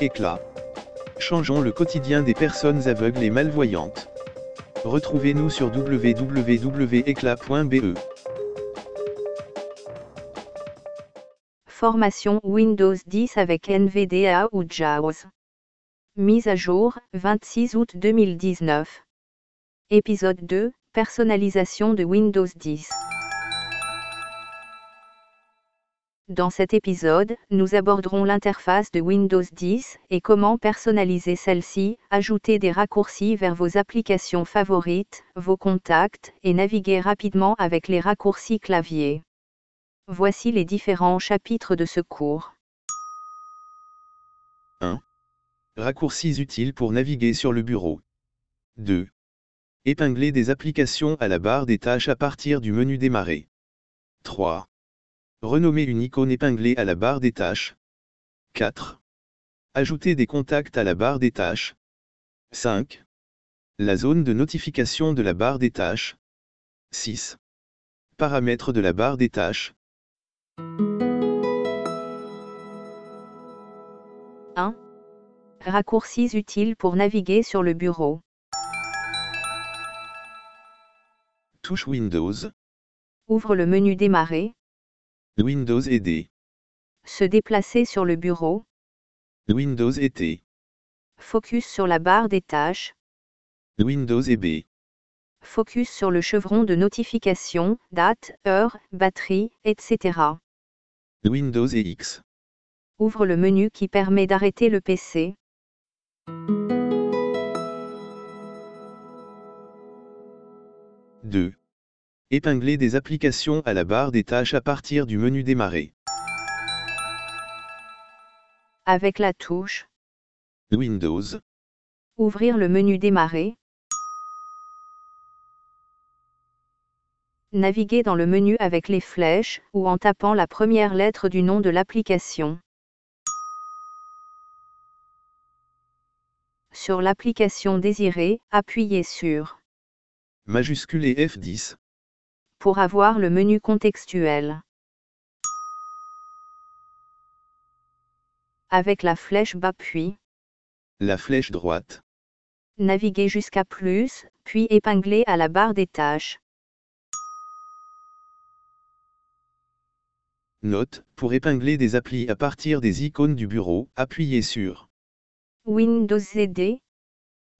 Éclat. Changeons le quotidien des personnes aveugles et malvoyantes. Retrouvez-nous sur www.éclat.be. Formation Windows 10 avec NVDA ou JAWS. Mise à jour, 26 août 2019. Épisode 2, Personnalisation de Windows 10. Dans cet épisode, nous aborderons l'interface de Windows 10 et comment personnaliser celle-ci, ajouter des raccourcis vers vos applications favorites, vos contacts, et naviguer rapidement avec les raccourcis clavier. Voici les différents chapitres de ce cours. 1. Raccourcis utiles pour naviguer sur le bureau. 2. Épingler des applications à la barre des tâches à partir du menu Démarrer. 3. Renommer une icône épinglée à la barre des tâches. 4. Ajouter des contacts à la barre des tâches. 5. La zone de notification de la barre des tâches. 6. Paramètres de la barre des tâches. 1. Raccourcis utiles pour naviguer sur le bureau. Touche Windows. Ouvre le menu Démarrer. Windows aider. Se déplacer sur le bureau. Windows été. Focus sur la barre des tâches. Windows et B. Focus sur le chevron de notification, date, heure, batterie, etc. Windows et X. Ouvre le menu qui permet d'arrêter le PC. 2. Épingler des applications à la barre des tâches à partir du menu Démarrer. Avec la touche. Windows. Ouvrir le menu Démarrer. Naviguer dans le menu avec les flèches ou en tapant la première lettre du nom de l'application. Sur l'application désirée, appuyez sur Majuscule et F10. Pour avoir le menu contextuel. Avec la flèche bas puis, La flèche droite. naviguer jusqu'à plus, puis épingler à la barre des tâches. Note, pour épingler des applis à partir des icônes du bureau, appuyez sur. Windows ZD,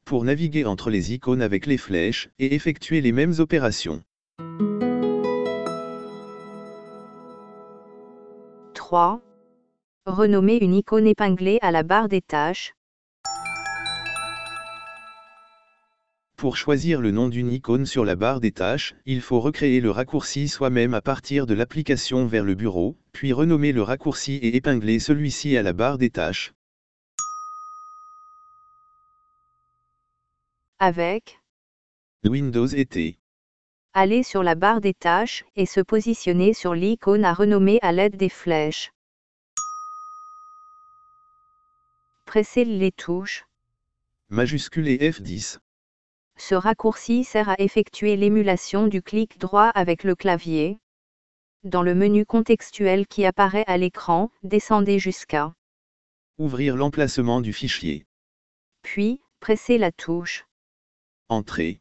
Pour naviguer entre les icônes avec les flèches, et effectuer les mêmes opérations. 3. Renommer une icône épinglée à la barre des tâches. Pour choisir le nom d'une icône sur la barre des tâches, il faut recréer le raccourci soi-même à partir de l'application vers le bureau, puis renommer le raccourci et épingler celui-ci à la barre des tâches. Avec, Windows été. Aller sur la barre des tâches et se positionner sur l'icône à renommer à l'aide des flèches. Pressez les touches. Majuscule et F10. Ce raccourci sert à effectuer l'émulation du clic droit avec le clavier. Dans le menu contextuel qui apparaît à l'écran, descendez jusqu'à, Ouvrir l'emplacement du fichier. puis, pressez la touche. Entrée.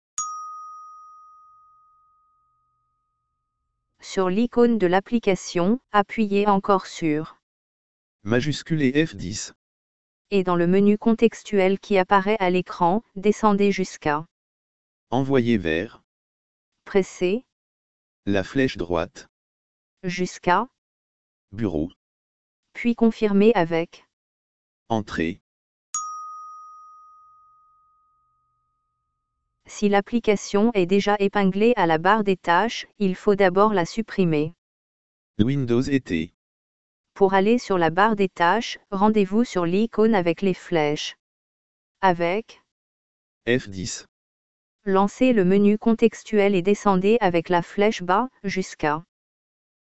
Sur l'icône de l'application, appuyez encore sur, Majuscule et F10. et dans le menu contextuel qui apparaît à l'écran, descendez jusqu'à, Envoyer vers. pressez, La flèche droite. jusqu'à, Bureau. puis confirmez avec. Entrée. Si l'application est déjà épinglée à la barre des tâches, il faut d'abord la supprimer. Windows été. Pour aller sur la barre des tâches, rendez-vous sur l'icône avec les flèches. Avec, F10. lancez le menu contextuel et descendez avec la flèche bas, jusqu'à.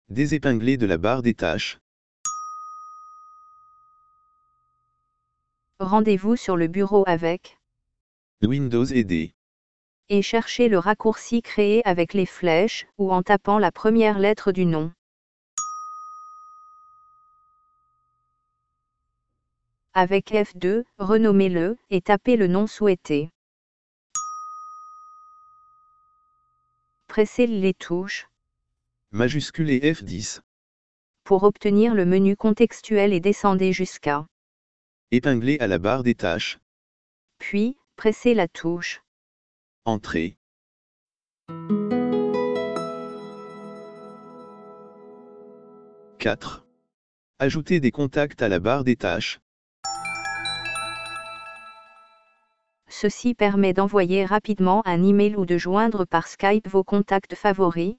Désépingler de la barre des tâches. Rendez-vous sur le bureau avec, Windows aider. Et cherchez le raccourci créé avec les flèches, ou en tapant la première lettre du nom. Avec F2, renommez-le, et tapez le nom souhaité. Pressez les touches. Majuscule et F10. Pour obtenir le menu contextuel et descendez jusqu'à. Épingler à la barre des tâches. Puis, pressez la touche. Entrée. « 4. Ajouter des contacts à la barre des tâches. Ceci permet d'envoyer rapidement un email ou de joindre par Skype vos contacts favoris.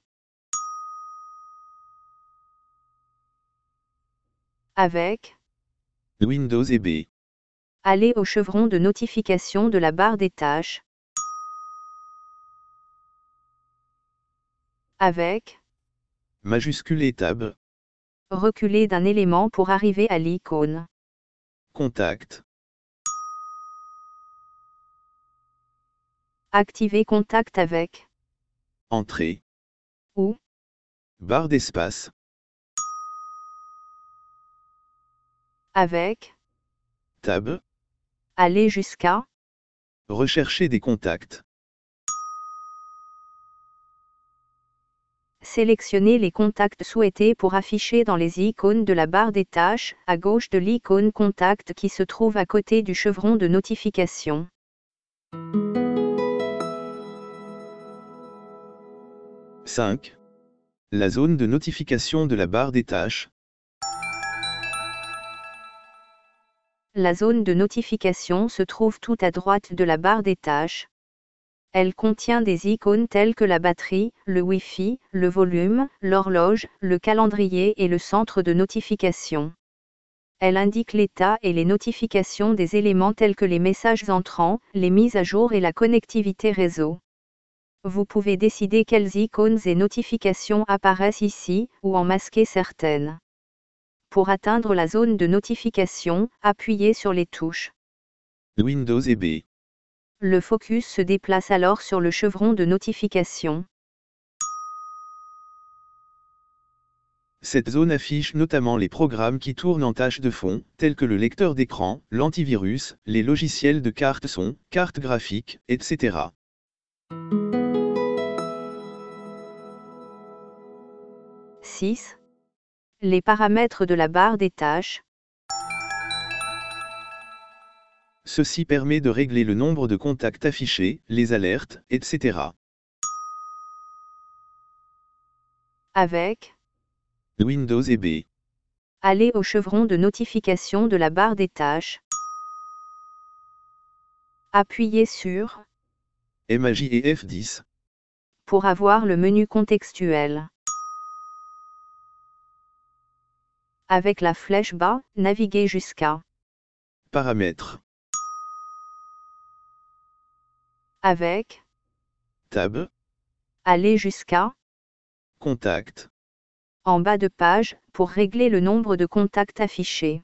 Avec Windows et B. Allez au chevron de notification de la barre des tâches. Avec Majuscule et Tab. Reculer d'un élément pour arriver à l'icône. Contact. Activer contact avec. Entrée. Ou. Barre d'espace. Avec. Tab. Aller jusqu'à. Rechercher des contacts. Sélectionnez les contacts souhaités pour afficher dans les icônes de la barre des tâches, à gauche de l'icône Contact qui se trouve à côté du chevron de notification. « 5. La zone de notification de la barre des tâches. La zone de notification se trouve tout à droite de la barre des tâches. Elle contient des icônes telles que la batterie, le Wi-Fi, le volume, l'horloge, le calendrier et le centre de notification. Elle indique l'état et les notifications des éléments tels que les messages entrants, les mises à jour et la connectivité réseau. Vous pouvez décider quelles icônes et notifications apparaissent ici, ou en masquer certaines. Pour atteindre la zone de notification, appuyez sur les touches. Windows et B. Le focus se déplace alors sur le chevron de notification. Cette zone affiche notamment les programmes qui tournent en tâche de fond, tels que le lecteur d'écran, l'antivirus, les logiciels de carte son, carte graphique, etc. 6. Les paramètres de la barre des tâches. Ceci permet de régler le nombre de contacts affichés, les alertes, etc. Avec Windows et B. Allez au chevron de notification de la barre des tâches. Appuyez sur MAJ et F10. pour avoir le menu contextuel. Avec la flèche bas, naviguez jusqu'à. Paramètres. Avec. Tab. Aller jusqu'à. Contact. En bas de page, pour régler le nombre de contacts affichés.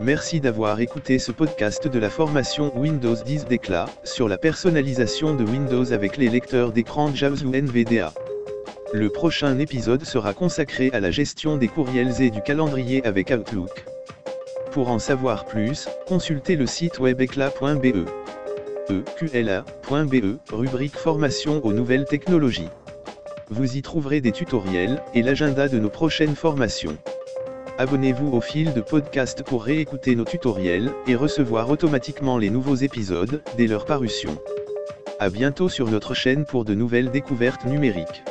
Merci d'avoir écouté ce podcast de la formation Windows 10 d'éclat sur la personnalisation de Windows avec les lecteurs d'écran JAWS ou NVDA. Le prochain épisode sera consacré à la gestion des courriels et du calendrier avec Outlook. Pour en savoir plus, consultez le site web éclat.be. eqla.be, rubrique formation aux nouvelles technologies. Vous y trouverez des tutoriels et l'agenda de nos prochaines formations. Abonnez-vous au fil de podcast pour réécouter nos tutoriels et recevoir automatiquement les nouveaux épisodes dès leur parution. À bientôt sur notre chaîne pour de nouvelles découvertes numériques.